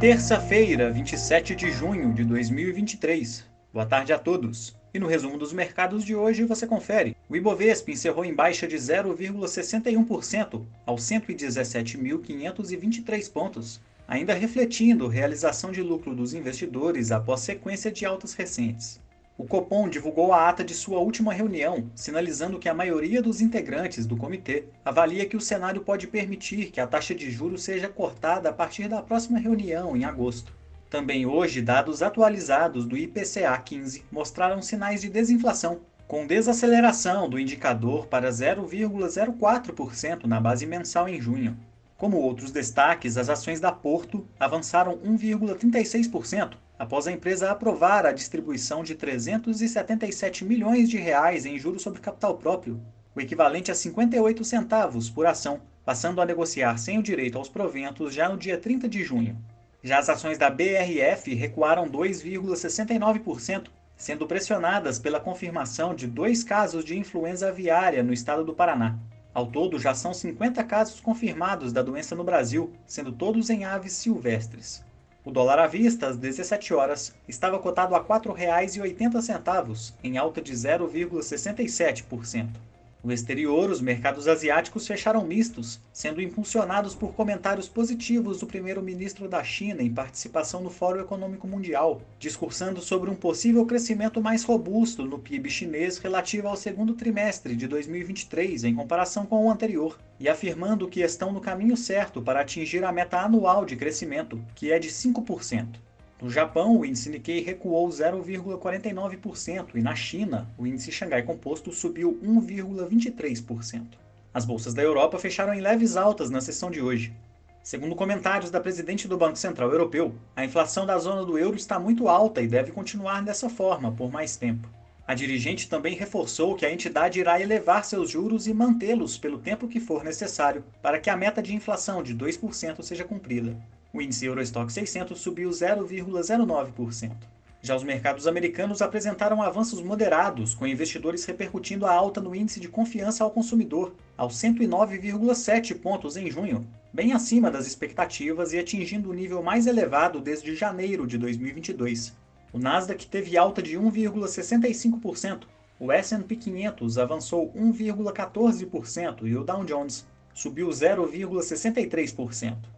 Terça-feira, 27 de junho de 2023. Boa tarde a todos. E no resumo dos mercados de hoje você confere. O Ibovespa encerrou em baixa de 0,61% aos 117.523 pontos, ainda refletindo realização de lucro dos investidores após sequência de altas recentes. O Copom divulgou a ata de sua última reunião, sinalizando que a maioria dos integrantes do comitê avalia que o cenário pode permitir que a taxa de juros seja cortada a partir da próxima reunião, em agosto. Também hoje, dados atualizados do IPCA 15 mostraram sinais de desinflação, com desaceleração do indicador para 0,04% na base mensal em junho. Como outros destaques, as ações da Porto avançaram 1,36% após a empresa aprovar a distribuição de 377 milhões de reais em juros sobre capital próprio, o equivalente a 58 centavos por ação, passando a negociar sem o direito aos proventos já no dia 30 de junho. Já as ações da BRF recuaram 2,69%, sendo pressionadas pela confirmação de dois casos de influenza aviária no estado do Paraná. Ao todo, já são 50 casos confirmados da doença no Brasil, sendo todos em aves silvestres. O dólar à vista, às 17 horas, estava cotado a R$ 4,80, em alta de 0,67%. No exterior, os mercados asiáticos fecharam mistos, sendo impulsionados por comentários positivos do primeiro-ministro da China em participação no Fórum Econômico Mundial, discursando sobre um possível crescimento mais robusto no PIB chinês relativo ao segundo trimestre de 2023 em comparação com o anterior, e afirmando que estão no caminho certo para atingir a meta anual de crescimento, que é de 5%. No Japão, o índice Nikkei recuou 0,49% e na China, o índice Xangai Composto subiu 1,23%. As bolsas da Europa fecharam em leves altas na sessão de hoje. Segundo comentários da presidente do Banco Central Europeu, a inflação da zona do euro está muito alta e deve continuar dessa forma por mais tempo. A dirigente também reforçou que a entidade irá elevar seus juros e mantê-los pelo tempo que for necessário para que a meta de inflação de 2% seja cumprida. O índice Eurostock 600 subiu 0,09%. Já os mercados americanos apresentaram avanços moderados, com investidores repercutindo a alta no índice de confiança ao consumidor, aos 109,7 pontos em junho, bem acima das expectativas e atingindo o nível mais elevado desde janeiro de 2022. O Nasdaq teve alta de 1,65%, o S&P 500 avançou 1,14% e o Dow Jones subiu 0,63%.